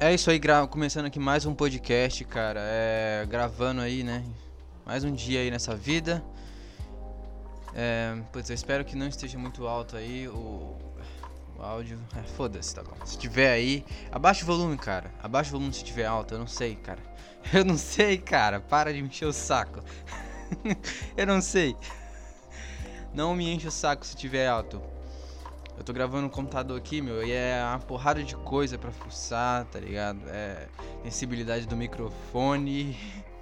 É isso aí, começando aqui mais um podcast, cara. É... Gravando aí, né? Mais um dia aí nessa vida. É... Pois eu espero que não esteja muito alto aí o, o áudio. É, foda-se, tá bom. Se tiver aí, abaixa o volume, cara. Abaixa o volume se tiver alto, eu não sei, cara. Eu não sei, cara. Para de me encher o saco. eu não sei. Não me enche o saco se tiver alto. Eu tô gravando no computador aqui, meu, e é uma porrada de coisa pra fuçar, tá ligado? É sensibilidade do microfone,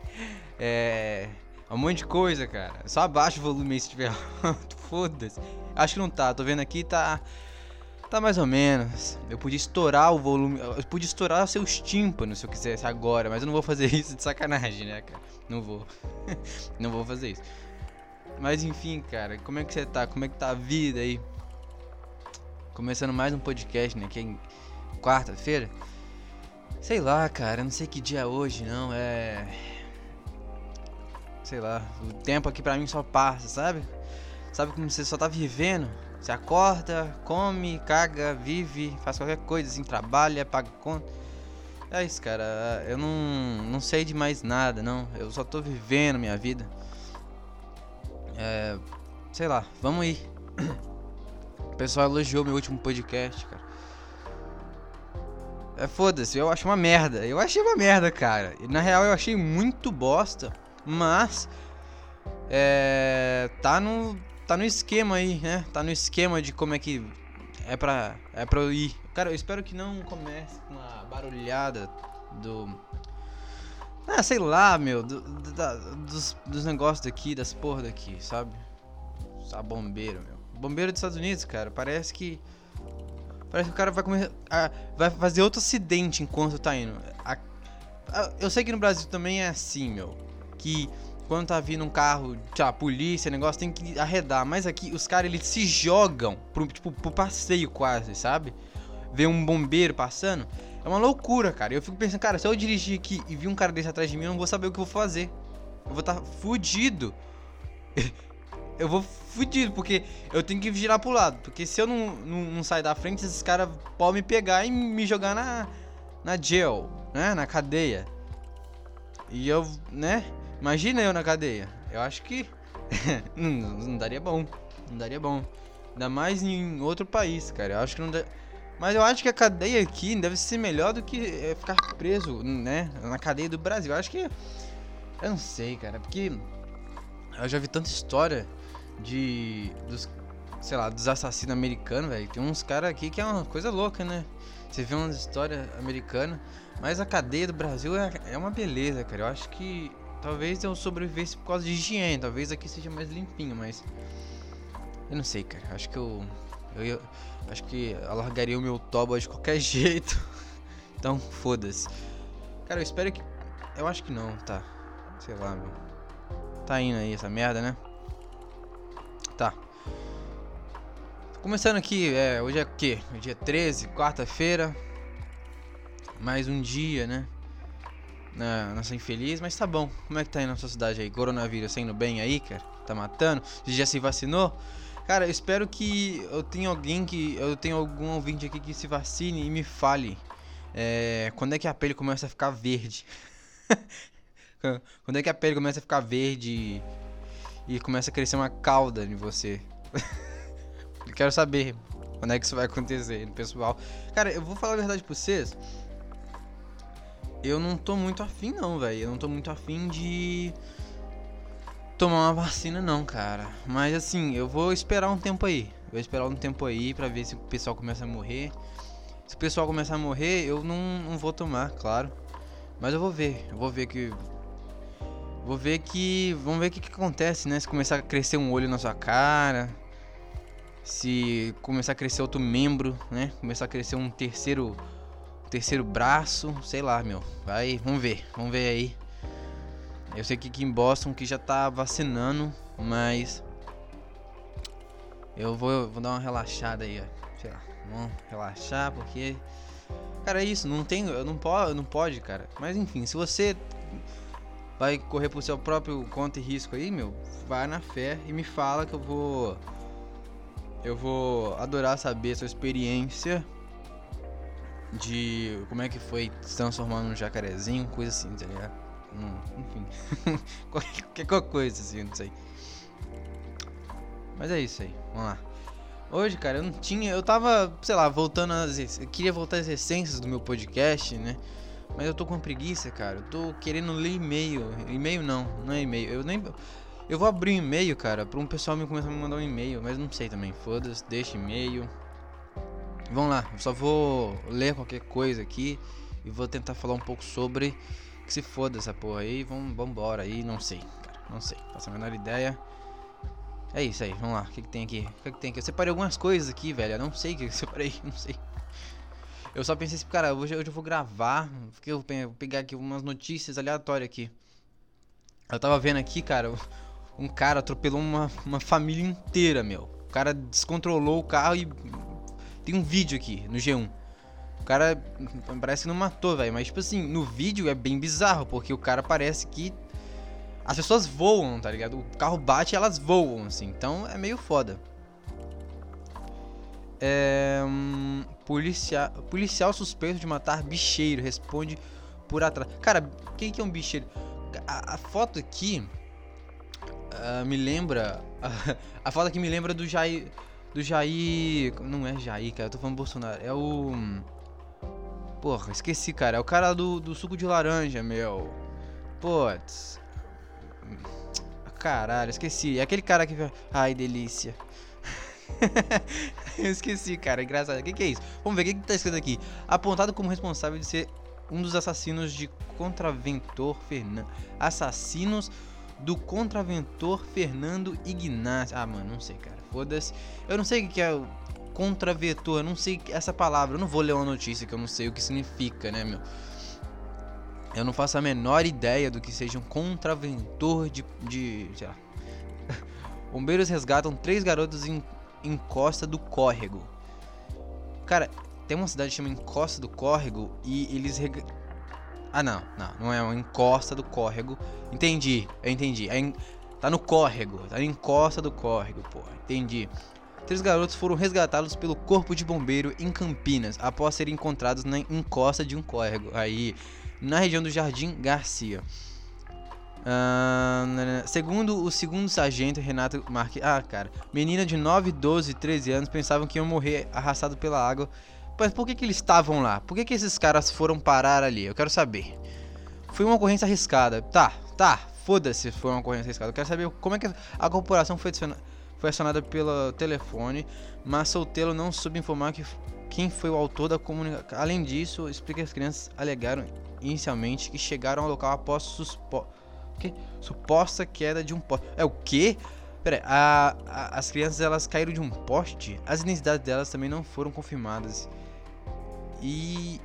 é um monte de coisa, cara. Só abaixa o volume aí se tiver alto, foda-se. Acho que não tá, tô vendo aqui, tá tá mais ou menos. Eu podia estourar o volume, eu podia estourar seus tímpanos se eu quisesse agora, mas eu não vou fazer isso de sacanagem, né, cara? Não vou. não vou fazer isso. Mas enfim, cara, como é que você tá? Como é que tá a vida aí? Começando mais um podcast, né? Que é quarta-feira. Sei lá, cara, não sei que dia é hoje, não. É. Sei lá, o tempo aqui pra mim só passa, sabe? Sabe como você só tá vivendo? Você acorda, come, caga, vive, faz qualquer coisa, assim, trabalha, paga conta. É isso, cara. Eu não, não sei de mais nada, não. Eu só tô vivendo minha vida. É. Sei lá, vamos aí. O pessoal elogiou meu último podcast, cara. É foda-se, eu acho uma merda. Eu achei uma merda, cara. E, na real eu achei muito bosta, mas é tá no tá no esquema aí, né? Tá no esquema de como é que é pra é para eu ir. Cara, eu espero que não comece com a barulhada do ah, sei lá, meu, do, da, dos, dos negócios daqui, das porra daqui, sabe? Só bombeiro, meu. Bombeiro dos Estados Unidos, cara, parece que. Parece que o cara vai comer, a, vai fazer outro acidente enquanto tá indo. A, a, eu sei que no Brasil também é assim, meu. Que quando tá vindo um carro, tchau, polícia, negócio, tem que arredar. Mas aqui os caras eles se jogam pro, tipo, pro passeio quase, sabe? Ver um bombeiro passando. É uma loucura, cara. Eu fico pensando, cara, se eu dirigir aqui e vir um cara desse atrás de mim, eu não vou saber o que eu vou fazer. Eu vou estar tá fudido. eu vou fudido, porque eu tenho que girar pro lado. Porque se eu não, não, não sair da frente, esses caras podem me pegar e me jogar na, na jail, né? Na cadeia. E eu, né? Imagina eu na cadeia. Eu acho que não, não, daria bom. Não daria bom. Ainda mais em outro país, cara. Eu acho que não dá. Mas eu acho que a cadeia aqui deve ser melhor do que eh, ficar preso, né? Na cadeia do Brasil. Eu acho que. Eu não sei, cara. Porque. Eu já vi tanta história de dos sei lá, dos assassinos americanos, velho. Tem uns caras aqui que é uma coisa louca, né? Você vê umas histórias americanas, mas a cadeia do Brasil é, é uma beleza, cara. Eu acho que talvez eu sobrevivesse por causa de higiene, talvez aqui seja mais limpinho, mas eu não sei, cara. Acho que eu eu, eu acho que alargaria o meu toba de qualquer jeito. então, foda-se. Cara, eu espero que eu acho que não, tá. Sei lá, meu. Tá indo aí essa merda, né? Tá. Começando aqui, é, hoje é o quê? Dia 13, quarta-feira. Mais um dia, né? Na nossa infeliz, mas tá bom. Como é que tá aí na sua cidade aí? Coronavírus saindo bem aí, cara? Tá matando? Você já se vacinou? Cara, eu espero que eu tenha alguém que. Eu tenha algum ouvinte aqui que se vacine e me fale. É, quando é que a pele começa a ficar verde? quando é que a pele começa a ficar verde e começa a crescer uma cauda em você. eu quero saber quando é que isso vai acontecer, pessoal. Cara, eu vou falar a verdade pra vocês. Eu não tô muito afim, não, velho. Eu não tô muito afim de tomar uma vacina, não, cara. Mas assim, eu vou esperar um tempo aí. Vou esperar um tempo aí pra ver se o pessoal começa a morrer. Se o pessoal começar a morrer, eu não, não vou tomar, claro. Mas eu vou ver. Eu vou ver que Vou ver que. Vamos ver o que, que, acontece, né? Se começar a crescer um olho na sua cara. Se começar a crescer outro membro, né? Começar a crescer um terceiro. Um terceiro braço. Sei lá, meu. Vai, vamos ver. Vamos ver aí. Eu sei que aqui em Boston que já tá vacinando, mas. Eu vou, vou dar uma relaxada aí, ó. Sei lá. Vamos relaxar porque. Cara, é isso, não tem. Eu não, pode, não pode, cara. Mas enfim, se você vai correr pro seu próprio conta e risco aí, meu, vai na fé e me fala que eu vou. Eu vou adorar saber a sua experiência de como é que foi se transformando num jacarezinho, coisa assim, tá ligado? Enfim, qualquer coisa assim, não sei. Mas é isso aí, vamos lá. Hoje, cara, eu não tinha. Eu tava, sei lá, voltando às. Eu queria voltar às essências do meu podcast, né? Mas eu tô com preguiça, cara. Eu tô querendo ler e-mail. E-mail não, não é e-mail. Eu nem. Eu vou abrir um e-mail, cara, pra um pessoal me começar a me mandar um e-mail, mas não sei também. Foda-se, deixa e-mail. Vamos lá, eu só vou ler qualquer coisa aqui e vou tentar falar um pouco sobre. Que se foda essa porra aí, vamos, embora aí, não sei, cara, não sei, faço a menor ideia. É isso aí, vamos lá, o que, que tem aqui? O que, que tem aqui? Eu separei algumas coisas aqui, velho, eu não sei o que eu separei, não sei. Eu só pensei assim, cara, hoje, hoje eu vou gravar, porque eu vou pegar aqui umas notícias aleatórias aqui. Eu tava vendo aqui, cara, um cara atropelou uma, uma família inteira, meu. O cara descontrolou o carro e tem um vídeo aqui no G1. O cara parece que não matou, velho. Mas, tipo assim, no vídeo é bem bizarro, porque o cara parece que. As pessoas voam, tá ligado? O carro bate e elas voam, assim. Então é meio foda. É. Um, policia, policial suspeito de matar bicheiro responde por atrás. Cara, quem que é um bicheiro? A, a foto aqui. Uh, me lembra. A, a foto aqui me lembra do Jair do Jair. Não é Jair, cara, eu tô falando Bolsonaro. É o. Porra, esqueci, cara. É o cara do, do suco de laranja, meu. Putz. Caralho, esqueci. É aquele cara que. Ai, delícia. eu esqueci, cara. Engraçado. O que, que é isso? Vamos ver o que, que tá escrito aqui. Apontado como responsável de ser um dos assassinos de Contraventor Fernando. Assassinos do Contraventor Fernando Ignacio. Ah, mano, não sei, cara foda-se. Eu não sei o que é o contravetor, eu não sei essa palavra. Eu não vou ler uma notícia que eu não sei o que significa, né, meu? Eu não faço a menor ideia do que seja um contraventor de. de sei lá. Bombeiros resgatam três garotos em, em Costa do Córrego. Cara, tem uma cidade que chama Encosta do Córrego e eles. Reg... Ah, não, não, não é uma encosta do córrego. Entendi, eu entendi. É, Tá no córrego, tá na encosta do córrego, porra. Entendi. Três garotos foram resgatados pelo Corpo de Bombeiro em Campinas após serem encontrados na encosta de um córrego, aí na região do Jardim Garcia. Uh, segundo o segundo sargento Renato Marques. Ah, cara. Menina de 9, 12, 13 anos pensavam que iam morrer arrastado pela água. Mas por que, que eles estavam lá? Por que, que esses caras foram parar ali? Eu quero saber. Foi uma ocorrência arriscada. Tá, tá. Foda-se se foi uma ocorrência arriscada. Eu quero saber como é que a corporação foi foi acionada pelo telefone, mas Solteiro não soube informar que, quem foi o autor da comunicação. Além disso, explica que as crianças alegaram inicialmente que chegaram ao local após suspo... que? suposta queda de um poste. É o quê? Pera aí, a, a, as crianças elas caíram de um poste? As identidades delas também não foram confirmadas. E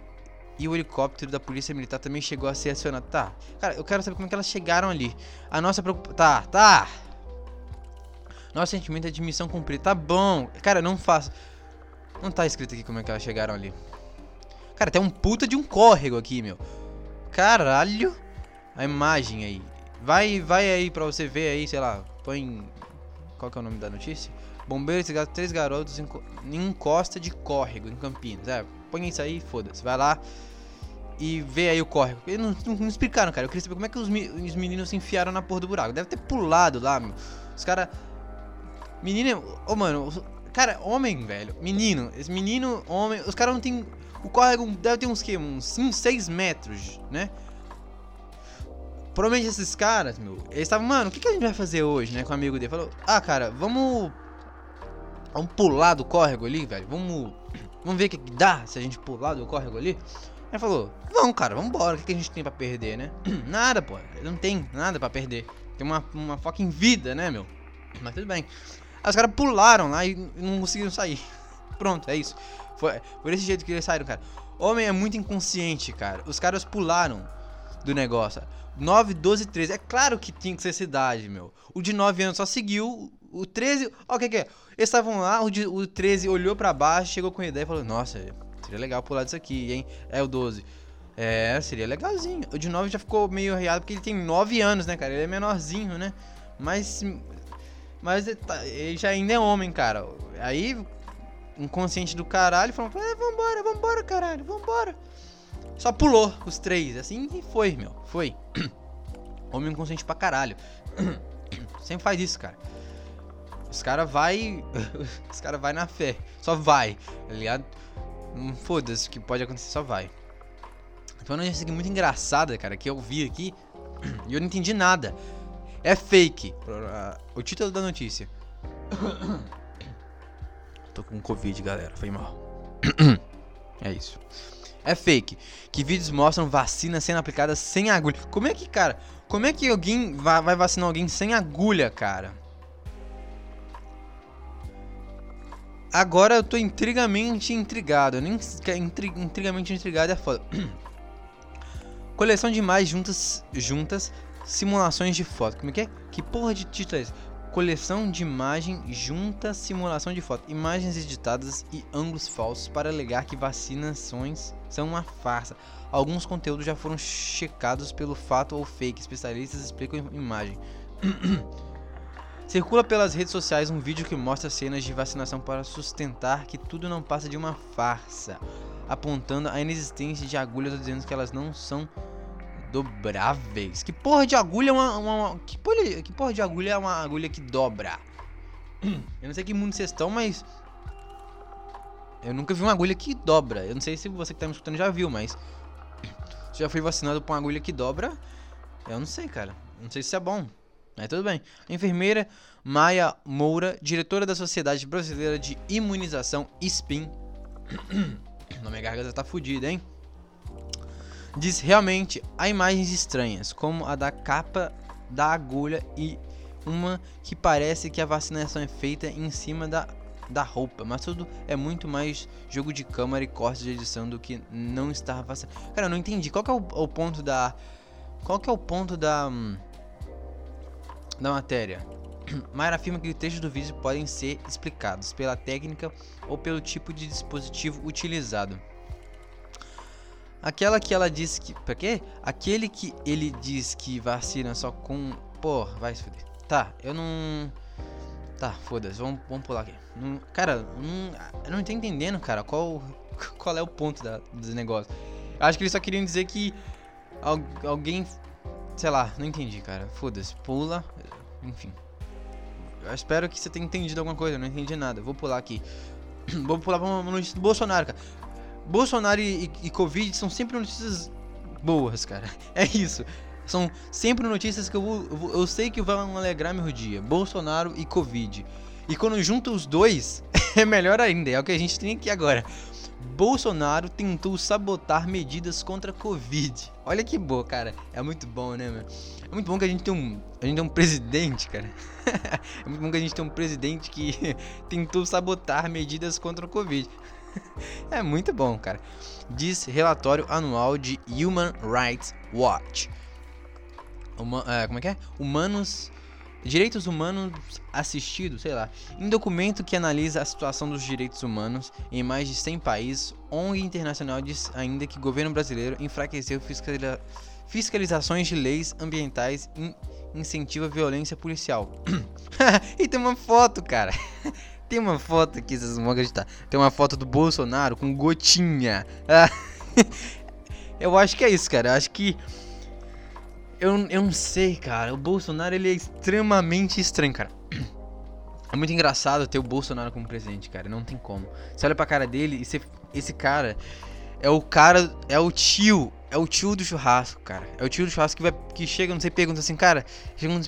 e o helicóptero da polícia militar também chegou a ser acionado. Tá, cara, eu quero saber como é que elas chegaram ali. A nossa preocupação. Tá, tá. Nosso sentimento é de missão cumprida. Tá bom. Cara, não faço. Não tá escrito aqui como é que elas chegaram ali. Cara, tem um puta de um córrego aqui, meu. Caralho. A imagem aí. Vai, vai aí pra você ver aí, sei lá. Põe. Qual que é o nome da notícia? Bombeiros e três garotos em, em encosta de córrego em Campinas. É, põe isso aí, foda-se. Vai lá e vê aí o córrego. Eles não, não, não, explicaram, cara. Eu queria saber como é que os, os, meninos se enfiaram na porra do buraco. Deve ter pulado lá, meu. Os caras. Menino. Ô, oh, mano. Cara, homem, velho. Menino. Esse menino, homem. Os caras não tem. O córrego deve ter uns que? Uns 5, 6 metros, né? Provavelmente esses caras, meu. Eles estavam, mano, o que, que a gente vai fazer hoje, né? Com o amigo dele. Falou, ah, cara, vamos. Vamos pular do córrego ali, velho. Vamos. Vamos ver o que dá se a gente pular do córrego ali. Ele falou, vamos, cara, vamos embora. O que, que a gente tem pra perder, né? nada, pô. Não tem nada pra perder. Tem uma, uma fucking vida, né, meu? Mas tudo bem. Aí os caras pularam lá e não conseguiram sair. Pronto, é isso. Foi por esse jeito que eles saíram, cara. Homem é muito inconsciente, cara. Os caras pularam do negócio. 9, 12, 13. É claro que tinha que ser cidade, meu. O de 9 anos só seguiu. O 13. Ó, o que, que é? Eles estavam lá, o, de, o 13 olhou para baixo, chegou com a ideia e falou: Nossa, Seria legal pular disso aqui, hein? É o 12. É, seria legalzinho. O de 9 já ficou meio riado porque ele tem 9 anos, né, cara? Ele é menorzinho, né? Mas. Mas ele, tá, ele já ainda é homem, cara. Aí. inconsciente do caralho, falando, é, vambora, vambora, caralho, vambora. Só pulou os três, assim, e foi, meu, foi. Homem inconsciente pra caralho. Sempre faz isso, cara. Os cara vai. Os cara vai na fé. Só vai. Tá ligado? Hum, foda-se, o que pode acontecer, só vai. Foi uma notícia muito engraçada, cara, que eu vi aqui e eu não entendi nada. É fake. O título da notícia. Tô com Covid, galera. Foi mal. é isso. É fake. Que vídeos mostram vacina sendo aplicada sem agulha. Como é que, cara? Como é que alguém vai, vacinar alguém sem agulha, cara? Agora eu tô intrigamente intrigado. Nem intrig, intrigamente intrigado é foda. Coleção de imagens juntas, juntas, simulações de foto. Como é que é? Que porra de título é esse? Coleção de imagem junta simulação de foto. Imagens editadas e ângulos falsos para alegar que vacinações são uma farsa. Alguns conteúdos já foram checados pelo fato ou fake. Especialistas explicam imagem. Circula pelas redes sociais um vídeo que mostra cenas de vacinação para sustentar que tudo não passa de uma farsa, apontando a inexistência de agulhas dizendo que elas não são dobráveis. Que porra de agulha é uma, uma que, porra, que porra de agulha é uma agulha que dobra? Eu não sei que mundo vocês estão, mas eu nunca vi uma agulha que dobra. Eu não sei se você que tá me escutando já viu, mas já fui vacinado com uma agulha que dobra. Eu não sei, cara. Não sei se é bom. Mas tudo bem. A enfermeira Maia Moura, diretora da Sociedade Brasileira de Imunização, SPIN. Na minha garganta tá fodida, hein? Diz realmente há imagens estranhas, como a da capa da agulha e uma que parece que a vacinação é feita em cima da, da roupa, mas tudo é muito mais jogo de câmera e corte de edição do que não estar vacinado. Cara, eu não entendi. Qual que é o, o ponto da. Qual que é o ponto da. Hum, da matéria. Mayra afirma que os trechos do vídeo podem ser explicados pela técnica ou pelo tipo de dispositivo utilizado. Aquela que ela diz que. Pra quê? Aquele que ele diz que vacina só com. Porra, vai se fuder. Tá, eu não. Tá, foda-se, vamos, vamos pular aqui. Não, cara, não, eu não tô entendendo, cara, qual, qual é o ponto da, do negócio. Acho que eles só queriam dizer que alguém Sei lá, não entendi, cara. Foda-se. Pula. Enfim. Eu espero que você tenha entendido alguma coisa. Eu não entendi nada. Vou pular aqui. Vou pular pra uma notícia do Bolsonaro, cara. Bolsonaro e, e, e Covid são sempre notícias boas, cara. É isso. São sempre notícias que eu, vou, eu sei que vão alegrar meu dia. Bolsonaro e Covid. E quando junta os dois, é melhor ainda. É o que a gente tem aqui agora. Bolsonaro tentou sabotar medidas contra a Covid. Olha que boa, cara. É muito bom, né, meu? É muito bom que a gente tem um, a gente tem um presidente, cara. é muito bom que a gente tem um presidente que tentou sabotar medidas contra a Covid. é muito bom, cara. Diz relatório anual de Human Rights Watch. Uma, é, como é que é? Humanos Direitos Humanos Assistidos, sei lá, em documento que analisa a situação dos direitos humanos em mais de 100 países, ONG Internacional diz ainda que o governo brasileiro enfraqueceu fiscaliza fiscalizações de leis ambientais e incentiva violência policial. e tem uma foto, cara. tem uma foto aqui, vocês vão acreditar. Tem uma foto do Bolsonaro com gotinha. Eu acho que é isso, cara. Eu acho que eu, eu não sei, cara. O Bolsonaro, ele é extremamente estranho, cara. É muito engraçado ter o Bolsonaro como presidente, cara. Não tem como. Você olha pra cara dele e você, esse cara é o cara, é o tio, é o tio do churrasco, cara. É o tio do churrasco que, vai, que chega, não sei, pergunta assim, cara. Chega um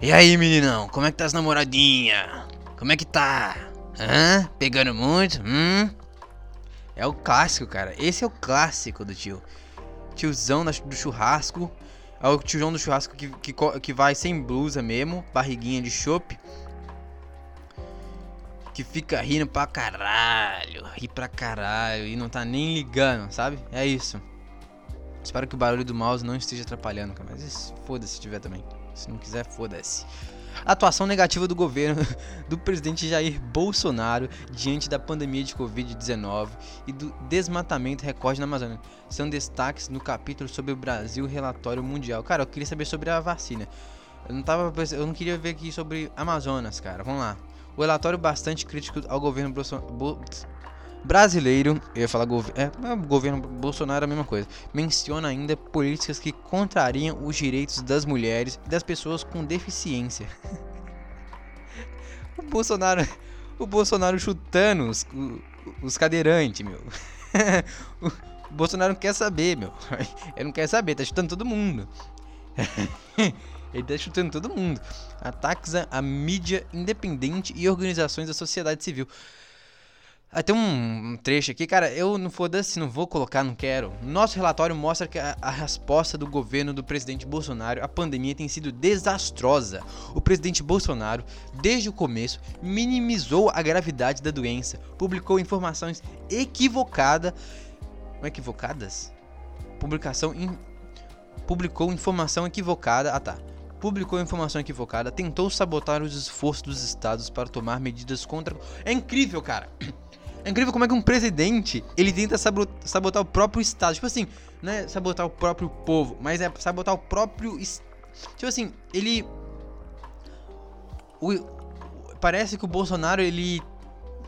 E aí, meninão, como é que tá as namoradinha? Como é que tá? Hã? Pegando muito? Hum? É o clássico, cara. Esse é o clássico do tio tiozão do churrasco. É o tiozão do churrasco que, que, que vai sem blusa mesmo, barriguinha de chope. Que fica rindo pra caralho, ri pra caralho e não tá nem ligando, sabe? É isso. Espero que o barulho do mouse não esteja atrapalhando. Mas foda-se se tiver também. Se não quiser, foda-se. Atuação negativa do governo do presidente Jair Bolsonaro diante da pandemia de Covid-19 e do desmatamento recorde na Amazônia. São destaques no capítulo sobre o Brasil Relatório Mundial. Cara, eu queria saber sobre a vacina. Eu não tava, eu não queria ver aqui sobre Amazonas, cara. Vamos lá. O relatório bastante crítico ao governo Bolsonaro brasileiro, eu ia falar governo, é, governo Bolsonaro é a mesma coisa, menciona ainda políticas que contrariam os direitos das mulheres e das pessoas com deficiência. o Bolsonaro, o Bolsonaro chutando os, os cadeirantes, meu. o Bolsonaro não quer saber, meu. Ele não quer saber, tá chutando todo mundo. Ele tá chutando todo mundo. Ataques à mídia independente e organizações da sociedade civil. Ah, tem um trecho aqui, cara, eu não foda-se, não vou colocar, não quero. Nosso relatório mostra que a, a, resposta do governo do presidente Bolsonaro à pandemia tem sido desastrosa. O presidente Bolsonaro, desde o começo, minimizou a gravidade da doença, publicou informações equivocadas. Não equivocadas? Publicação. In, publicou informação equivocada. Ah tá publicou informação equivocada, tentou sabotar os esforços dos estados para tomar medidas contra. É incrível, cara. É incrível como é que um presidente, ele tenta sabotar o próprio Estado. Tipo assim, não é sabotar o próprio povo, mas é sabotar o próprio... Tipo assim, ele... O... Parece que o Bolsonaro, ele...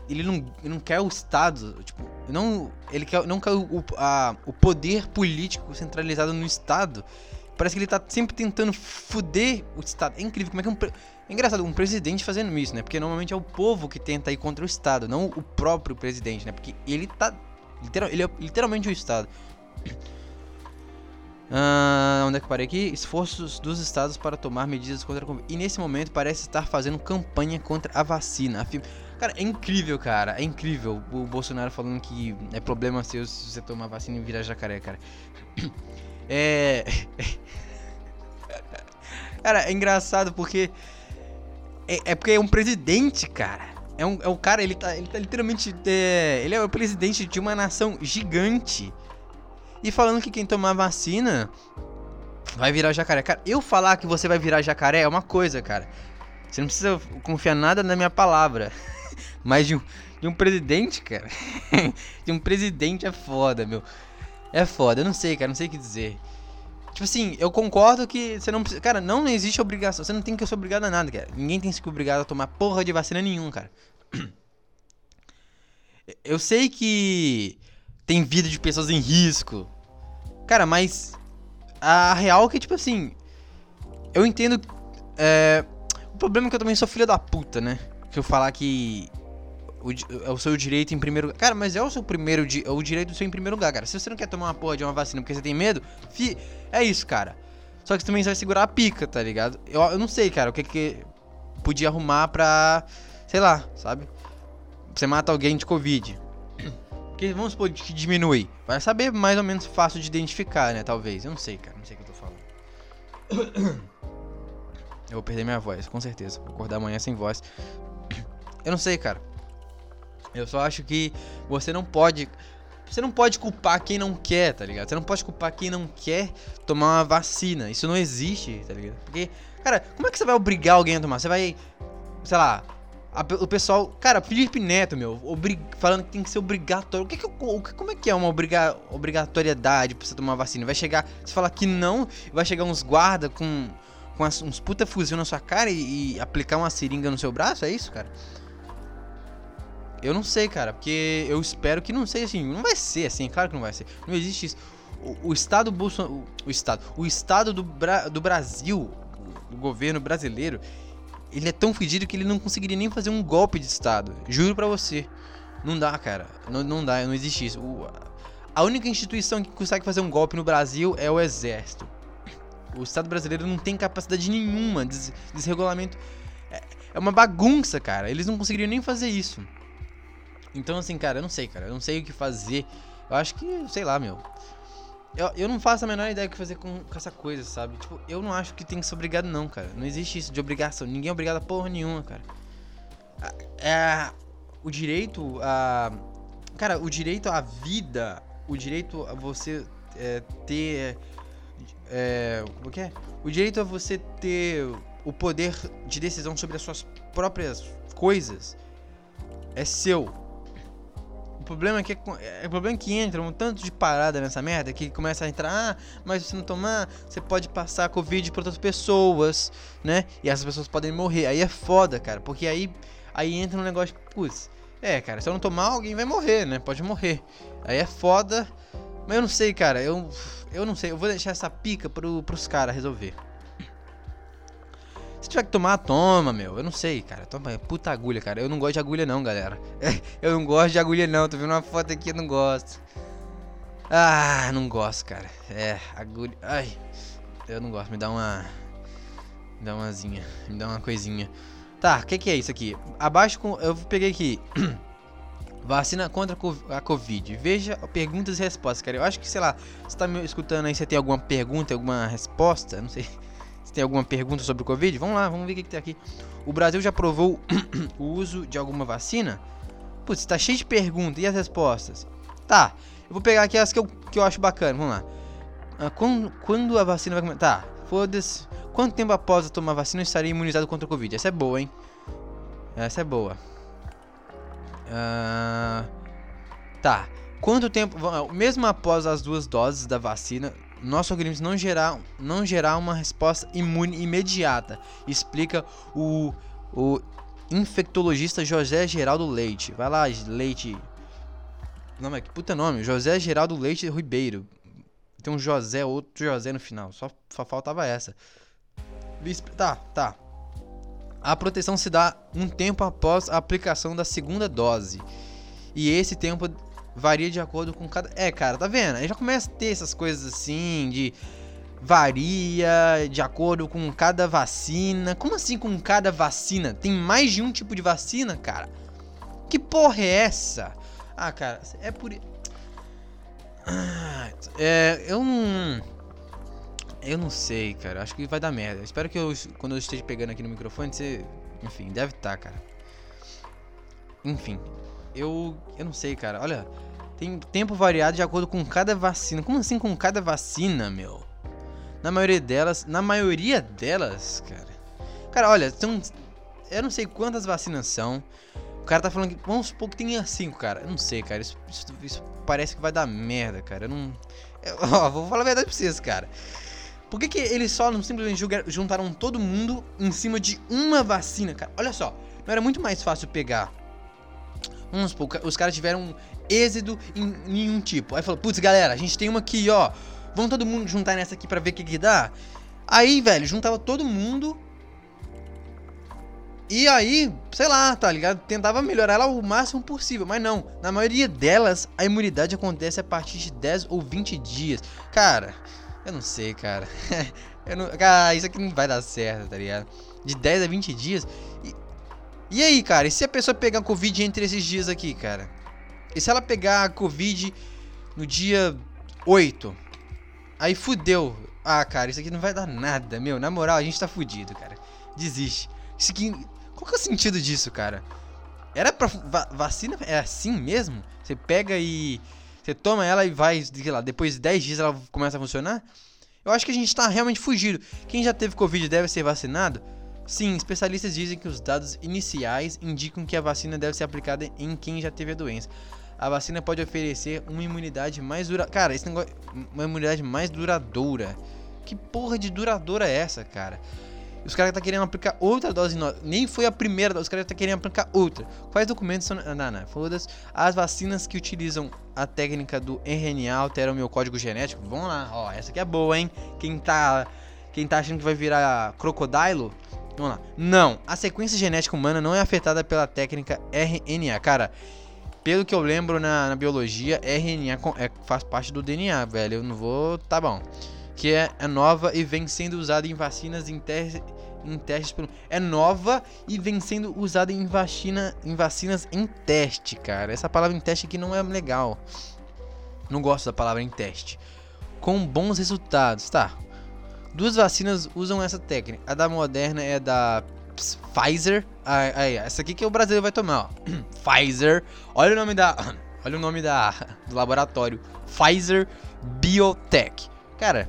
Ele não, ele não quer o Estado, tipo, não, ele quer, não quer o, a, o poder político centralizado no Estado. Parece que ele tá sempre tentando fuder o Estado. É incrível como é que um... É engraçado, um presidente fazendo isso, né? Porque normalmente é o povo que tenta ir contra o Estado, não o próprio presidente, né? Porque ele tá. Literal, ele é literalmente o Estado. Ah, onde é que eu parei aqui? Esforços dos estados para tomar medidas contra a Covid. E nesse momento parece estar fazendo campanha contra a vacina. Cara, é incrível, cara. É incrível o Bolsonaro falando que é problema seu se você tomar vacina e virar jacaré, cara. É. Cara, é engraçado porque é, é porque é um presidente, cara. É um, é um cara, ele tá, ele tá literalmente. É, ele é o presidente de uma nação gigante. E falando que quem tomar vacina vai virar jacaré. Cara, eu falar que você vai virar jacaré é uma coisa, cara. Você não precisa confiar nada na minha palavra. Mas de um, de um presidente, cara. de um presidente é foda, meu. É foda, eu não sei, cara, não sei o que dizer. Tipo assim, eu concordo que você não precisa. Cara, não existe obrigação. Você não tem que ser obrigado a nada, cara. Ninguém tem que ser obrigado a tomar porra de vacina nenhum, cara. Eu sei que tem vida de pessoas em risco. Cara, mas a real é que, tipo assim. Eu entendo. É, o problema é que eu também sou filho da puta, né? Se eu falar que o, é o seu direito em primeiro lugar. Cara, mas é o seu primeiro é o direito seu em primeiro lugar, cara. Se você não quer tomar uma porra de uma vacina porque você tem medo, fi, é isso, cara. Só que também vai segurar a pica, tá ligado? Eu, eu não sei, cara, o que que podia arrumar pra. Sei lá, sabe? Você mata alguém de Covid. Porque vamos supor que diminui. Vai saber mais ou menos fácil de identificar, né? Talvez. Eu não sei, cara. Não sei o que eu tô falando. Eu vou perder minha voz, com certeza. Vou acordar amanhã sem voz. Eu não sei, cara. Eu só acho que você não pode. Você não pode culpar quem não quer, tá ligado? Você não pode culpar quem não quer tomar uma vacina. Isso não existe, tá ligado? Porque, cara, como é que você vai obrigar alguém a tomar? Você vai, sei lá, a, o pessoal, cara, Felipe Neto, meu, obrig, falando que tem que ser obrigatório. O que, que o, como é que é uma obriga, obrigatoriedade pra você tomar vacina? Vai chegar, você falar que não, vai chegar uns guarda com, com as, uns puta fuzil na sua cara e, e aplicar uma seringa no seu braço? É isso, cara? Eu não sei, cara, porque eu espero que não seja assim. Não vai ser assim, claro que não vai ser. Não existe isso. O, o Estado Bolsonaro. O, Estado. O Estado do, Bra, do Brasil, o governo brasileiro, ele é tão fedido que ele não conseguiria nem fazer um golpe de Estado. Juro pra você. Não dá, cara. Não, não dá, não existe isso. O, a única instituição que consegue fazer um golpe no Brasil é o Exército. O Estado brasileiro não tem capacidade nenhuma. Des, desregulamento. É, é uma bagunça, cara. Eles não conseguiriam nem fazer isso. Então, assim, cara, eu não sei, cara. Eu não sei o que fazer. Eu acho que, sei lá, meu. Eu, eu não faço a menor ideia do que fazer com, com essa coisa, sabe? Tipo, eu não acho que tem que ser obrigado, não, cara. Não existe isso de obrigação. Ninguém é obrigado a porra nenhuma, cara. É. O direito a. Cara, o direito à vida. O direito a você é, ter. É, como é que é? O direito a você ter o poder de decisão sobre as suas próprias coisas é seu. O problema é que, é, o problema é que entra um tanto de parada nessa merda que começa a entrar, ah, mas se não tomar, você pode passar Covid para outras pessoas, né? E essas pessoas podem morrer. Aí é foda, cara, porque aí Aí entra um negócio, putz, é, cara, se eu não tomar, alguém vai morrer, né? Pode morrer. Aí é foda. Mas eu não sei, cara. Eu, eu não sei. Eu vou deixar essa pica pro, pros caras resolver. Tiver que tomar, toma, meu. Eu não sei, cara. Toma, puta agulha, cara. Eu não gosto de agulha, não, galera. eu não gosto de agulha, não. Tô vendo uma foto aqui, eu não gosto. Ah, não gosto, cara. É, agulha. Ai, eu não gosto. Me dá uma. Me dá umazinha. Me dá uma coisinha. Tá, o que, que é isso aqui? Abaixo com. Eu peguei aqui. Vacina contra a Covid. Veja perguntas e respostas, cara. Eu acho que, sei lá, você tá me escutando aí, você tem alguma pergunta, alguma resposta? Não sei. Tem alguma pergunta sobre o Covid, vamos lá, vamos ver o que, que tem aqui. O Brasil já aprovou o uso de alguma vacina? Putz, tá cheio de perguntas. E as respostas? Tá, eu vou pegar aqui as que eu, que eu acho bacana. Vamos lá. Ah, quando, quando a vacina vai começar? Tá, foda-se. Quanto tempo após tomar a vacina eu estaria imunizado contra o Covid? Essa é boa, hein? Essa é boa. Uh, tá. Quanto tempo. Mesmo após as duas doses da vacina, nosso organismo não gerar, não gerar uma resposta imune imediata, explica o, o infectologista José Geraldo Leite. Vai lá, Leite. Não, mas que puta nome, José Geraldo Leite Ribeiro. Tem um José, outro José no final, só, só faltava essa. Tá, tá. A proteção se dá um tempo após a aplicação da segunda dose. E esse tempo varia de acordo com cada. É, cara, tá vendo? Aí já começa a ter essas coisas assim de. Varia de acordo com cada vacina. Como assim com cada vacina? Tem mais de um tipo de vacina, cara? Que porra é essa? Ah, cara, é por. Ah, é, eu não. Eu não sei, cara. Acho que vai dar merda. Espero que eu, quando eu esteja pegando aqui no microfone, você. Enfim, deve estar, tá, cara. Enfim, eu. Eu não sei, cara. Olha, tem tempo variado de acordo com cada vacina. Como assim com cada vacina, meu? Na maioria delas. Na maioria delas, cara. Cara, olha, são. Eu não sei quantas vacinas são. O cara tá falando que. Vamos supor que tenha 5, cara. Eu não sei, cara. Isso, isso, isso, parece que vai dar merda, cara. Eu não. Eu, ó, vou falar a verdade pra vocês, cara. Por que, que eles só não simplesmente juntaram todo mundo em cima de uma vacina, cara? Olha só. Não era muito mais fácil pegar Supor, os caras tiveram êxito em nenhum tipo. Aí falou, putz, galera, a gente tem uma aqui, ó. Vamos todo mundo juntar nessa aqui pra ver o que, que dá. Aí, velho, juntava todo mundo. E aí, sei lá, tá ligado? Tentava melhorar ela o máximo possível. Mas não, na maioria delas, a imunidade acontece a partir de 10 ou 20 dias. Cara, eu não sei, cara. eu não, cara, isso aqui não vai dar certo, tá ligado? De 10 a 20 dias. E, e aí, cara, e se a pessoa pegar Covid entre esses dias aqui, cara? E se ela pegar Covid no dia 8? Aí fudeu. Ah, cara, isso aqui não vai dar nada, meu. Na moral, a gente tá fudido, cara. Desiste. Isso aqui. Qual que é o sentido disso, cara? Era pra. Va vacina é assim mesmo? Você pega e. Você toma ela e vai, sei lá, depois de 10 dias ela começa a funcionar? Eu acho que a gente tá realmente fugido. Quem já teve Covid deve ser vacinado? Sim, especialistas dizem que os dados iniciais indicam que a vacina deve ser aplicada em quem já teve a doença. A vacina pode oferecer uma imunidade mais duradoura. Cara, esse negócio. Uma imunidade mais duradoura. Que porra de duradoura é essa, cara? Os caras estão tá querendo aplicar outra dose nova. Nem foi a primeira dose, os caras estão tá querendo aplicar outra. Quais documentos são. Não, não, foda-se. As vacinas que utilizam a técnica do RNA alteram meu código genético. Vamos lá, ó. Essa aqui é boa, hein? Quem tá. Quem tá achando que vai virar crocodilo, Vamos lá. Não, a sequência genética humana não é afetada pela técnica RNA. Cara, pelo que eu lembro na, na biologia, RNA é, faz parte do DNA, velho. Eu não vou. Tá bom. Que é, é nova e vem sendo usada em vacinas em, te, em testes. Por, é nova e vem sendo usada em, vacina, em vacinas em teste, cara. Essa palavra em teste aqui não é legal. Não gosto da palavra em teste. Com bons resultados, tá? Duas vacinas usam essa técnica. A da Moderna é da Pfizer. Aí, essa aqui que o brasileiro vai tomar, ó. Pfizer. Olha o nome da. Olha o nome da, do laboratório. Pfizer Biotech. Cara,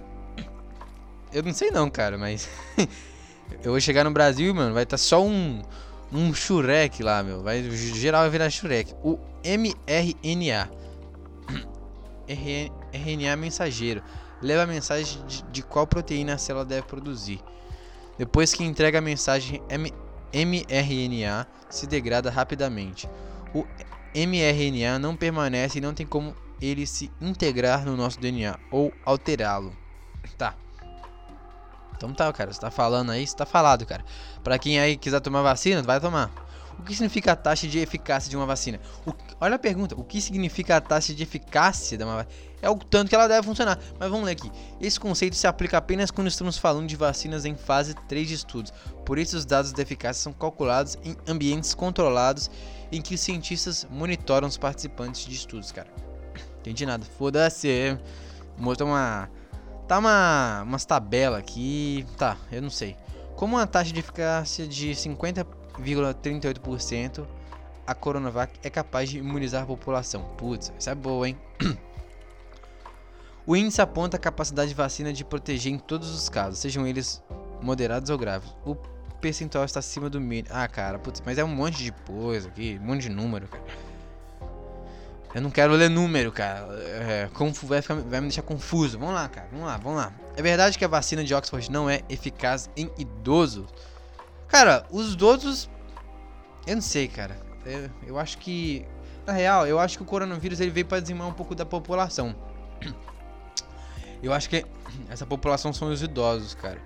eu não sei não, cara, mas. eu vou chegar no Brasil, mano, vai estar tá só um. Um Shurek lá, meu. Vai, geral vai virar Shurek. O mRNA. RNA mensageiro leva a mensagem de, de qual proteína a célula deve produzir. Depois que entrega a mensagem mRNA se degrada rapidamente. O mRNA não permanece e não tem como ele se integrar no nosso DNA ou alterá-lo. Tá. Então tá, cara, você tá falando aí, você tá falado, cara. Pra quem aí quiser tomar vacina, vai tomar. O que significa a taxa de eficácia de uma vacina? O, olha a pergunta, o que significa a taxa de eficácia de uma vacina? É o tanto que ela deve funcionar. Mas vamos ler aqui. Esse conceito se aplica apenas quando estamos falando de vacinas em fase 3 de estudos. Por isso, os dados de eficácia são calculados em ambientes controlados em que os cientistas monitoram os participantes de estudos, cara. Entendi nada. Foda-se. Mostra uma. Tá uma. umas tabelas aqui. Tá, eu não sei. Como uma taxa de eficácia de 50,38%, a Coronavac é capaz de imunizar a população. Putz, isso é boa, hein? O índice aponta a capacidade de vacina de proteger em todos os casos, sejam eles moderados ou graves. O percentual está acima do mínimo. Ah, cara, putz, mas é um monte de coisa aqui, um monte de número, cara. Eu não quero ler número, cara. É, vai, ficar, vai me deixar confuso. Vamos lá, cara. Vamos lá, vamos lá. É verdade que a vacina de Oxford não é eficaz em idosos? Cara, os idosos. Eu não sei, cara. Eu, eu acho que. Na real, eu acho que o coronavírus ele veio para dizimar um pouco da população. Eu acho que essa população são os idosos, cara.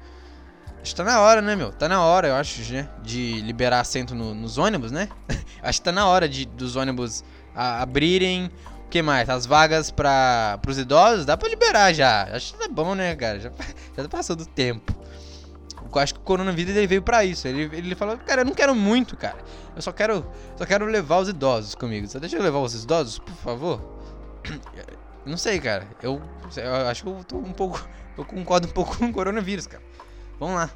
Acho que tá na hora, né, meu? Tá na hora, eu acho, né? De liberar assento no, nos ônibus, né? acho que tá na hora de, dos ônibus a, abrirem. O que mais? As vagas para os idosos? Dá pra liberar já. Acho que tá bom, né, cara? Já, já passou do tempo. Eu acho que o coronavírus ele veio para isso. Ele, ele falou, cara, eu não quero muito, cara. Eu só quero, só quero levar os idosos comigo. Só deixa eu levar os idosos, por favor. Não sei, cara. Eu, eu acho que eu tô um pouco. Eu concordo um pouco com o coronavírus, cara. Vamos lá.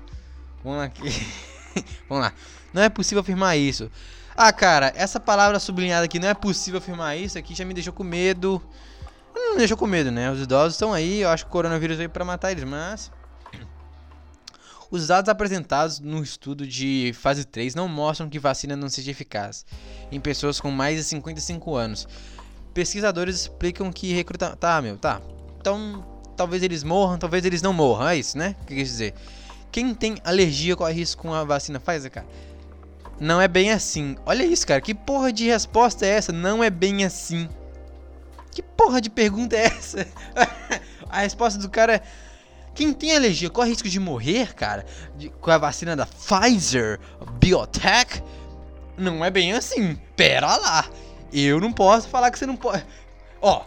Vamos lá aqui. Vamos lá. Não é possível afirmar isso. Ah, cara, essa palavra sublinhada aqui, não é possível afirmar isso, aqui já me deixou com medo. Não me deixou com medo, né? Os idosos estão aí, eu acho que o coronavírus veio para matar eles, mas. Os dados apresentados no estudo de fase 3 não mostram que vacina não seja eficaz em pessoas com mais de 55 anos. Pesquisadores explicam que recrutar. Tá, meu, tá. Então, talvez eles morram, talvez eles não morram. É isso, né? O que quer dizer? Quem tem alergia corre risco com a vacina Pfizer, cara? Não é bem assim. Olha isso, cara. Que porra de resposta é essa? Não é bem assim. Que porra de pergunta é essa? a resposta do cara é. Quem tem alergia corre risco de morrer, cara, de, com a vacina da Pfizer Biotech? Não é bem assim. Pera lá. Eu não posso falar que você não pode. Ó,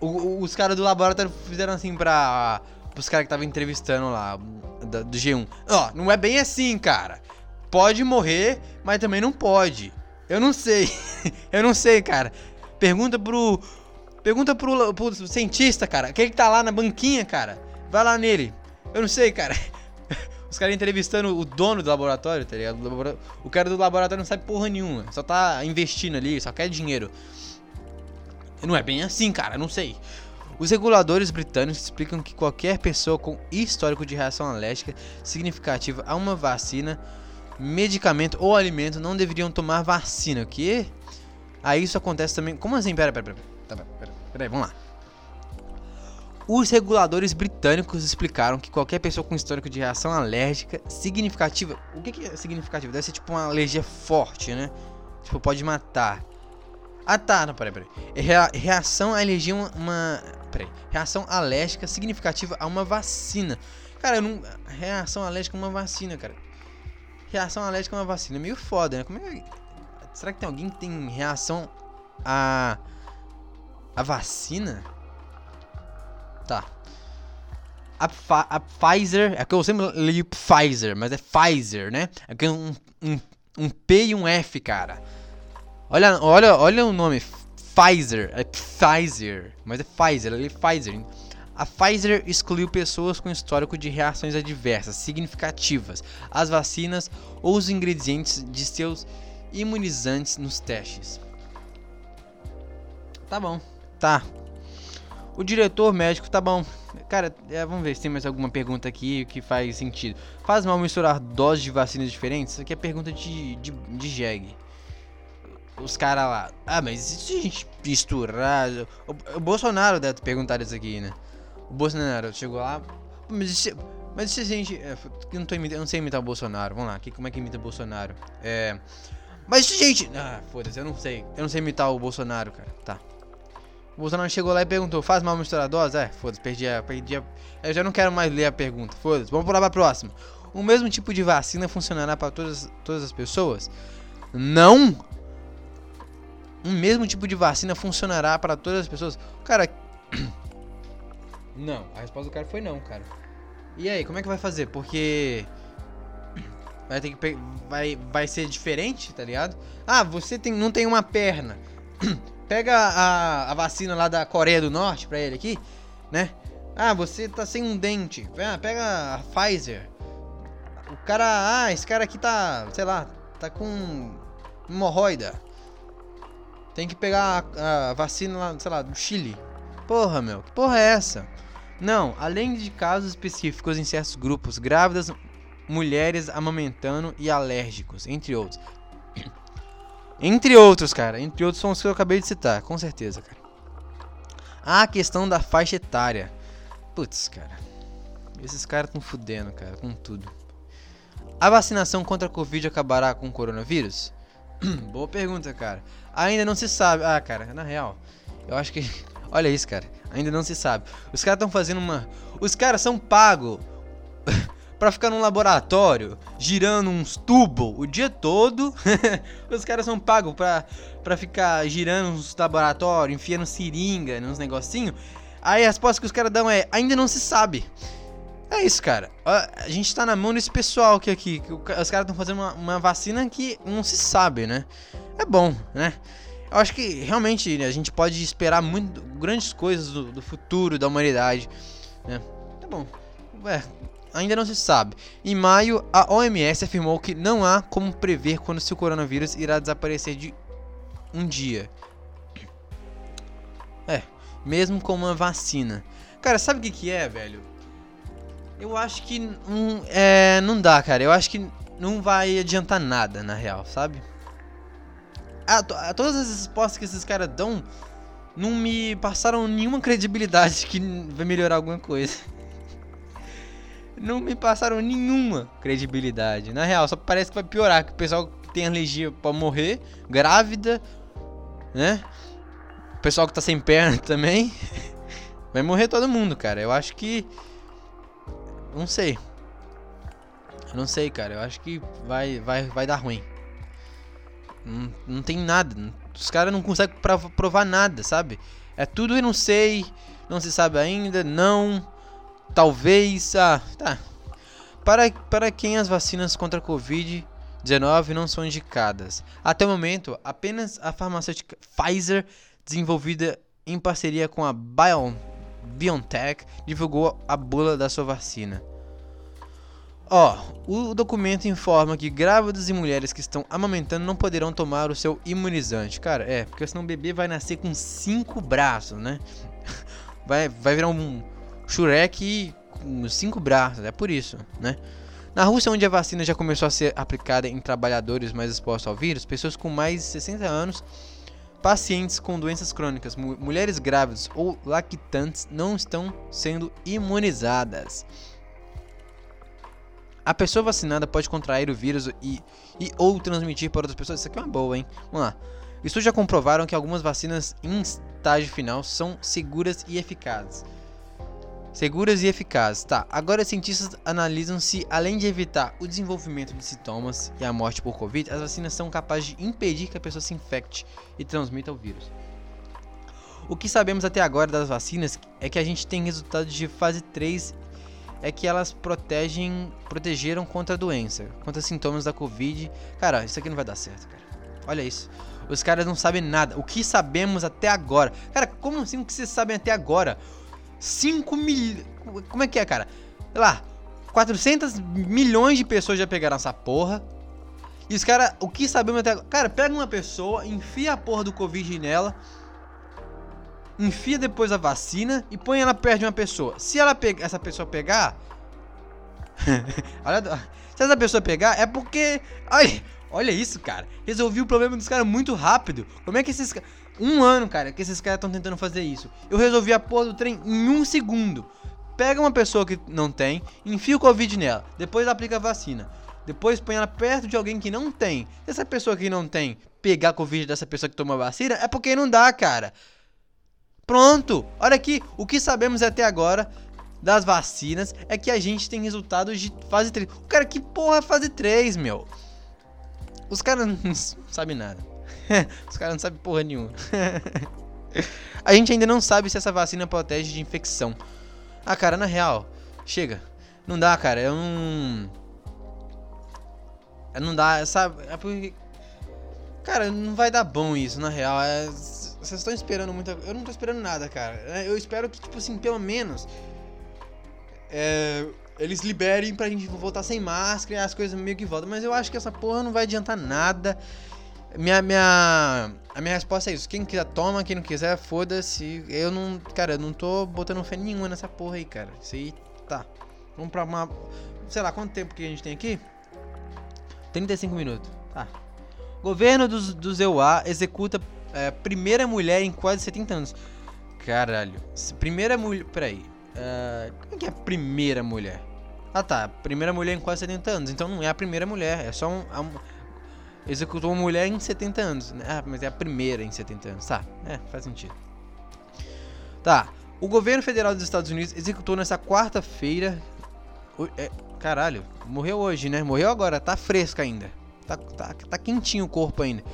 os caras do laboratório fizeram assim pra. Os caras que estavam entrevistando lá, do G1. Ó, não é bem assim, cara. Pode morrer, mas também não pode. Eu não sei. eu não sei, cara. Pergunta pro. Pergunta pro, pro cientista, cara. Aquele que tá lá na banquinha, cara. Vai lá nele. Eu não sei, cara. Os caras entrevistando o dono do laboratório, tá ligado? O cara do laboratório não sabe porra nenhuma. Só tá investindo ali, só quer dinheiro. Não é bem assim, cara, não sei. Os reguladores britânicos explicam que qualquer pessoa com histórico de reação alérgica significativa a uma vacina, medicamento ou alimento não deveriam tomar vacina. O que? Aí isso acontece também. Como assim? Pera, pera, pera. Tá, pera, pera, pera aí, vamos lá. Os reguladores britânicos explicaram que qualquer pessoa com histórico de reação alérgica significativa. O que, que é significativa? Deve ser tipo uma alergia forte, né? Tipo, pode matar. Ah tá, não, peraí, peraí. reação à alergia uma, uma. Peraí. Reação alérgica significativa a uma vacina. Cara, eu não. Reação alérgica a uma vacina, cara. Reação alérgica a uma vacina. É meio foda, né? Como é que. Será que tem alguém que tem reação a. a vacina? Tá. A, a Pfizer, é que eu sempre li Pfizer, mas é Pfizer, né? É é um, um, um P e um F, cara. Olha, olha, olha o nome, Pfizer, é Pfizer, mas é Pfizer, é Pfizer. A Pfizer excluiu pessoas com histórico de reações adversas significativas às vacinas ou os ingredientes de seus imunizantes nos testes. Tá bom, tá. O diretor médico, tá bom. Cara, é, vamos ver se tem mais alguma pergunta aqui que faz sentido. Faz mal misturar doses de vacinas diferentes? Isso aqui é pergunta de, de, de jegue. Os caras lá. Ah, mas se a gente misturar? O, o Bolsonaro deve perguntar isso aqui, né? O Bolsonaro chegou lá. Mas se, Mas se a gente. É, eu, não tô imitando, eu não sei imitar o Bolsonaro. Vamos lá, aqui, como é que imita o Bolsonaro? É. Mas gente. Ah, foda-se, eu não sei. Eu não sei imitar o Bolsonaro, cara. Tá. O Bolsonaro chegou lá e perguntou: faz mal misturar dose? É, foda-se, perdi a, perdi a. Eu já não quero mais ler a pergunta. Foda-se, vamos pular pra próxima. O mesmo tipo de vacina funcionará para todas, todas as pessoas? Não! O mesmo tipo de vacina funcionará para todas as pessoas? Cara. Não, a resposta do cara foi não, cara. E aí, como é que vai fazer? Porque vai ter que vai vai ser diferente, tá ligado? Ah, você tem, não tem uma perna. Pega a, a vacina lá da Coreia do Norte pra ele aqui, né? Ah, você tá sem um dente. Ah, pega a Pfizer. O cara, ah, esse cara aqui tá, sei lá, tá com hemorroida. Tem que pegar a, a vacina lá, sei lá, do Chile. Porra, meu, que porra é essa? Não, além de casos específicos em certos grupos, grávidas, mulheres amamentando e alérgicos, entre outros. Entre outros, cara. Entre outros são os que eu acabei de citar, com certeza, cara. A questão da faixa etária. Putz, cara. Esses caras estão fudendo, cara, com tudo. A vacinação contra a Covid acabará com o coronavírus? Boa pergunta, cara. Ainda não se sabe. Ah, cara, na real, eu acho que. Olha isso, cara. Ainda não se sabe. Os caras estão fazendo uma. Os caras são pagos para ficar num laboratório girando uns tubos o dia todo. Os caras são pagos pra, ficar girando uns laboratórios, enfiando seringa nos negocinhos. Aí a resposta que os caras dão é: ainda não se sabe. É isso, cara. A gente tá na mão desse pessoal que aqui. Que os caras estão fazendo uma, uma vacina que não se sabe, né? É bom, né? Eu acho que realmente a gente pode esperar muito grandes coisas do, do futuro da humanidade. Né? Tá bom. É, ainda não se sabe. Em maio, a OMS afirmou que não há como prever quando o coronavírus irá desaparecer de um dia. É, mesmo com uma vacina. Cara, sabe o que, que é, velho? Eu acho que não, é, não dá, cara. Eu acho que não vai adiantar nada, na real, sabe? a, a, todas as respostas que esses caras dão não me passaram nenhuma credibilidade que vai melhorar alguma coisa. Não me passaram nenhuma credibilidade. Na real, só parece que vai piorar. Que o pessoal tem alergia pode morrer, grávida, né? O pessoal que tá sem perna também. Vai morrer todo mundo, cara. Eu acho que. Não sei. Eu não sei, cara. Eu acho que vai, vai, vai dar ruim. Não, não tem nada. Os caras não conseguem provar nada, sabe? É tudo e não sei, não se sabe ainda, não, talvez, ah, tá. Para, para quem as vacinas contra a Covid-19 não são indicadas. Até o momento, apenas a farmacêutica Pfizer, desenvolvida em parceria com a BioNTech, divulgou a bula da sua vacina. Ó, o documento informa que grávidas e mulheres que estão amamentando não poderão tomar o seu imunizante. Cara, é, porque senão o bebê vai nascer com cinco braços, né? Vai, vai virar um Shurek com cinco braços, é por isso, né? Na Rússia, onde a vacina já começou a ser aplicada em trabalhadores mais expostos ao vírus, pessoas com mais de 60 anos, pacientes com doenças crônicas, mu mulheres grávidas ou lactantes não estão sendo imunizadas. A pessoa vacinada pode contrair o vírus e, e ou transmitir para outras pessoas. Isso aqui é uma boa, hein? Vamos lá. Estudos já comprovaram que algumas vacinas em estágio final são seguras e eficazes. Seguras e eficazes. Tá, agora cientistas analisam se, além de evitar o desenvolvimento de sintomas e a morte por Covid, as vacinas são capazes de impedir que a pessoa se infecte e transmita o vírus. O que sabemos até agora das vacinas é que a gente tem resultados de fase 3 é que elas protegem, protegeram contra a doença, contra sintomas da Covid. Cara, isso aqui não vai dar certo, cara. Olha isso. Os caras não sabem nada. O que sabemos até agora? Cara, como assim o que vocês sabem até agora? 5 mil. Como é que é, cara? Sei lá. 400 milhões de pessoas já pegaram essa porra. E os caras, o que sabemos até agora? Cara, pega uma pessoa, enfia a porra do Covid nela enfia depois a vacina e põe ela perto de uma pessoa. Se ela pegar, essa pessoa pegar, olha, se essa pessoa pegar é porque, olha, olha isso, cara. Resolvi o problema dos caras muito rápido. Como é que esses um ano, cara, que esses caras estão tentando fazer isso? Eu resolvi a porra do trem em um segundo. pega uma pessoa que não tem, enfia o Covid nela, depois aplica a vacina. Depois põe ela perto de alguém que não tem. Se essa pessoa que não tem pegar Covid dessa pessoa que tomou a vacina, é porque não dá, cara. Pronto! Olha aqui, o que sabemos até agora das vacinas é que a gente tem resultados de fase 3. O cara, que porra é fase 3, meu? Os caras não sabem nada. Os caras não sabem porra nenhuma. a gente ainda não sabe se essa vacina protege de infecção. Ah, cara, na real, chega. Não dá, cara. Eu não. Não dá, sabe? É porque. Cara, não vai dar bom isso, na real. É... Vocês estão esperando muito. Eu não tô esperando nada, cara. É, eu espero que, tipo assim, pelo menos. É, eles liberem pra gente voltar sem máscara e as coisas meio que voltam. Mas eu acho que essa porra não vai adiantar nada. Minha, minha, a minha resposta é isso. Quem quiser, toma. Quem não quiser, foda-se. Eu não. Cara, eu não tô botando fé nenhuma nessa porra aí, cara. Isso aí tá. Vamos pra uma. Sei lá, quanto tempo que a gente tem aqui? 35 minutos. Tá. Governo dos, dos EUA executa é, primeira mulher em quase 70 anos. Caralho. Primeira mulher. Peraí. Uh, como é que é a primeira mulher? Ah tá, primeira mulher em quase 70 anos. Então não é a primeira mulher, é só um. um executou uma mulher em 70 anos. Né? Ah, mas é a primeira em 70 anos. Tá, é, faz sentido. Tá. O governo federal dos Estados Unidos executou nessa quarta-feira. É, caralho, morreu hoje, né? Morreu agora, tá fresca ainda. Tá, tá, tá quentinho o corpo ainda.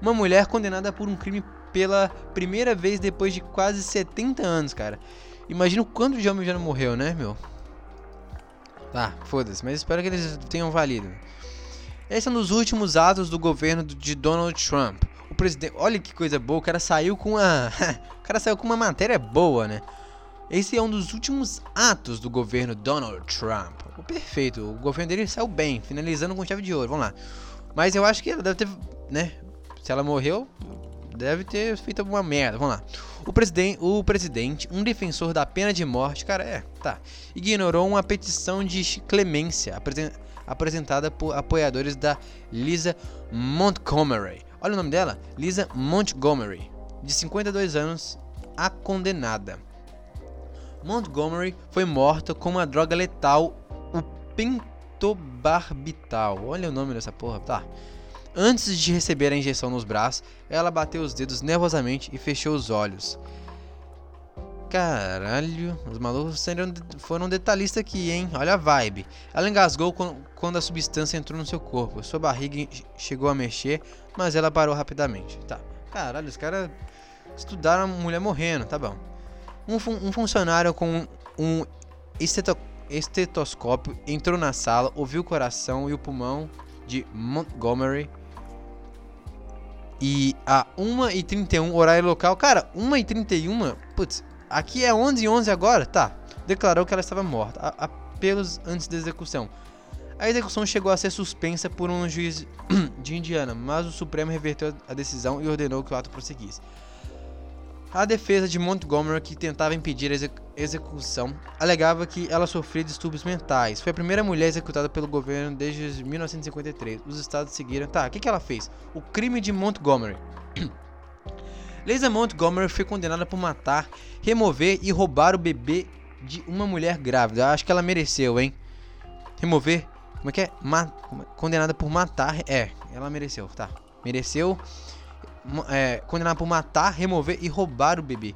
Uma mulher condenada por um crime pela primeira vez depois de quase 70 anos, cara. Imagina o quanto de homem já não morreu, né, meu? Tá, foda-se, mas espero que eles tenham valido. Esse é um dos últimos atos do governo de Donald Trump. O presidente. Olha que coisa boa, o cara saiu com uma. o cara saiu com uma matéria boa, né? Esse é um dos últimos atos do governo Donald Trump. Perfeito, o governo dele saiu bem, finalizando com chave de ouro. Vamos lá. Mas eu acho que ela deve ter, né? Se ela morreu, deve ter feito alguma merda. Vamos lá. O, presiden o presidente, um defensor da pena de morte, cara, é, tá, ignorou uma petição de clemência apresen apresentada por apoiadores da Lisa Montgomery. Olha o nome dela, Lisa Montgomery, de 52 anos, a condenada. Montgomery foi morta com uma droga letal, o pentobarbital. Olha o nome dessa porra, tá? Antes de receber a injeção nos braços, ela bateu os dedos nervosamente e fechou os olhos. Caralho, os malucos foram detalhistas aqui, hein? Olha a vibe. Ela engasgou quando a substância entrou no seu corpo. Sua barriga chegou a mexer, mas ela parou rapidamente. Tá. Caralho, os caras estudaram a mulher morrendo, tá bom. Um, fun um funcionário com um esteto estetoscópio entrou na sala, ouviu o coração e o pulmão de Montgomery e a 1h31, horário local. Cara, 1h31, putz, aqui é 11h11 agora? Tá. Declarou que ela estava morta. A, apelos antes da execução. A execução chegou a ser suspensa por um juiz de Indiana, mas o Supremo reverteu a decisão e ordenou que o ato prosseguisse. A defesa de Montgomery, que tentava impedir a execução, alegava que ela sofria distúrbios mentais. Foi a primeira mulher executada pelo governo desde 1953. Os estados seguiram. Tá, o que, que ela fez? O crime de Montgomery. Lisa Montgomery foi condenada por matar, remover e roubar o bebê de uma mulher grávida. Acho que ela mereceu, hein? Remover. Como é que é? Ma condenada por matar. É, ela mereceu, tá. Mereceu é, condenada por matar, remover e roubar o bebê.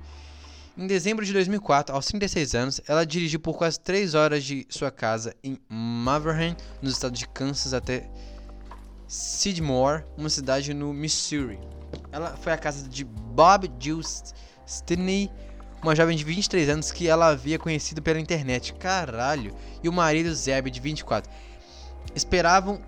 Em dezembro de 2004, aos 36 anos, ela dirigiu por quase 3 horas de sua casa em Maverick, no estado de Kansas, até Sidmore, uma cidade no Missouri. Ela foi à casa de Bob Jill Stinney, uma jovem de 23 anos que ela havia conhecido pela internet. Caralho! E o marido Zeb, de 24. Esperavam,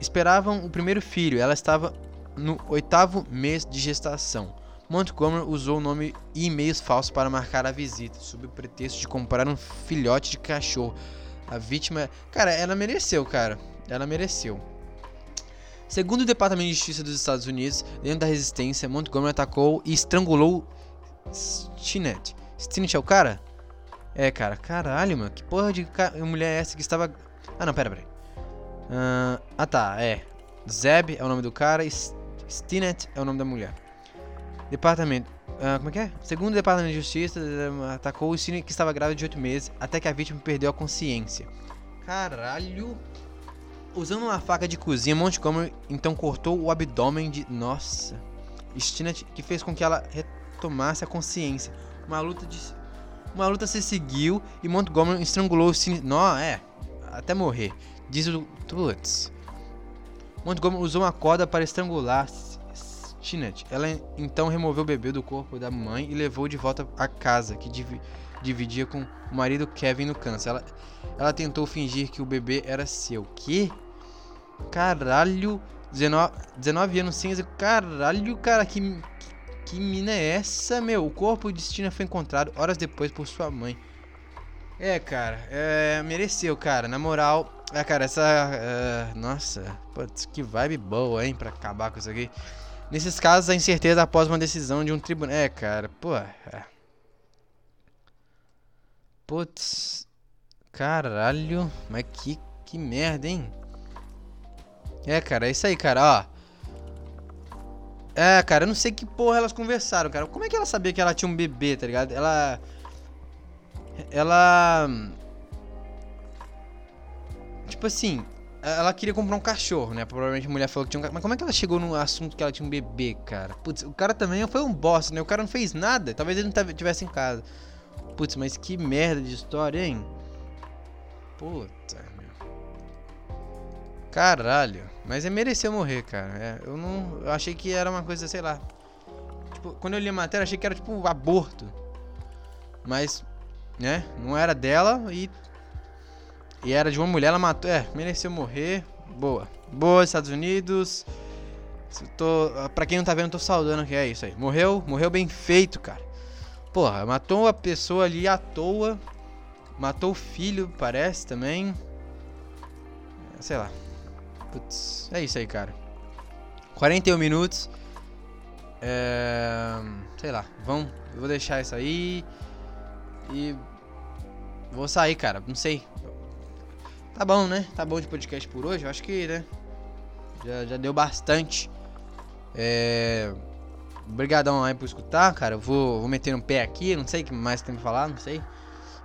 esperavam o primeiro filho. Ela estava no oitavo mês de gestação. Montgomery usou o nome e e-mails falsos para marcar a visita, sob o pretexto de comprar um filhote de cachorro. A vítima. Cara, ela mereceu, cara. Ela mereceu. Segundo o Departamento de Justiça dos Estados Unidos, dentro da resistência, Montgomery atacou e estrangulou Stinnett. Stinnett é o cara? É, cara. Caralho, mano. Que porra de mulher é essa que estava. Ah, não, pera, pera. Uh, ah, tá. É. Zeb é o nome do cara. Stinnett é o nome da mulher. Departamento. Uh, como é que é? Segundo o Departamento de Justiça, atacou o Cine que estava grávida de 8 meses até que a vítima perdeu a consciência. Caralho. Usando uma faca de cozinha, Montgomery então cortou o abdômen de. Nossa. Stinnett, que fez com que ela retomasse a consciência. Uma luta de. Uma luta se seguiu e Montgomery estrangulou o Cine. Nó, é. Até morrer. Diz o. Putz. Montgomery usou uma corda para estrangular Stinnett. Ela então removeu o bebê do corpo da mãe e levou de volta à casa, que div dividia com o marido Kevin no câncer. Ela, ela tentou fingir que o bebê era seu. Que? Caralho. 19, 19 anos sem. Caralho, cara, que, que, que mina é essa, meu? O corpo de Stina foi encontrado horas depois por sua mãe. É, cara, é, mereceu, cara. Na moral, é, cara, essa. Uh, nossa, putz, que vibe boa, hein, pra acabar com isso aqui. Nesses casos, a incerteza após uma decisão de um tribunal. É, cara, pô. É. Putz. Caralho, mas que, que merda, hein? É, cara, é isso aí, cara, ó. É, cara, eu não sei que porra elas conversaram, cara. Como é que ela sabia que ela tinha um bebê, tá ligado? Ela. Ela. Tipo assim, ela queria comprar um cachorro, né? Provavelmente a mulher falou que tinha um cachorro. Mas como é que ela chegou no assunto que ela tinha um bebê, cara? Putz, o cara também foi um bosta, né? O cara não fez nada. Talvez ele não tivesse em casa. Putz, mas que merda de história, hein? Puta, meu. Caralho. Mas é mereceu morrer, cara. É, eu não. Eu achei que era uma coisa, sei lá. Tipo, quando eu li a matéria, achei que era tipo um aborto. Mas, né? Não era dela e. E era de uma mulher, ela matou. É, mereceu morrer. Boa. Boa, Estados Unidos. Tô, pra quem não tá vendo, tô saudando que é isso aí. Morreu, morreu bem feito, cara. Porra, matou a pessoa ali à toa. Matou o filho, parece também. Sei lá. Putz, é isso aí, cara. 41 minutos. É... Sei lá, vamos. Vou deixar isso aí. E. Vou sair, cara. Não sei. Tá bom, né? Tá bom de podcast por hoje. Eu acho que, né? Já, já deu bastante. É. Obrigadão aí por escutar, cara. Eu vou, vou meter no pé aqui. Não sei o que mais tem que falar, não sei.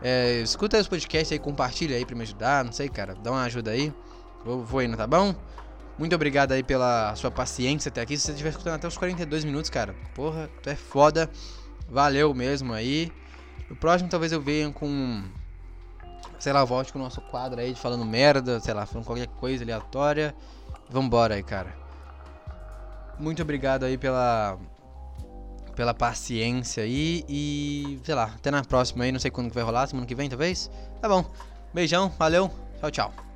É, escuta os podcasts aí, compartilha aí pra me ajudar. Não sei, cara. Dá uma ajuda aí. Vou, vou indo, tá bom? Muito obrigado aí pela sua paciência até aqui. Se você estiver escutando até os 42 minutos, cara, porra, tu é foda. Valeu mesmo aí. No próximo talvez eu venha com. Sei lá, volte com o nosso quadro aí de falando merda, sei lá, falando qualquer coisa aleatória. Vambora aí, cara. Muito obrigado aí pela. Pela paciência aí. E. Sei lá, até na próxima aí. Não sei quando que vai rolar, semana que vem talvez. Tá bom. Beijão, valeu. Tchau, tchau.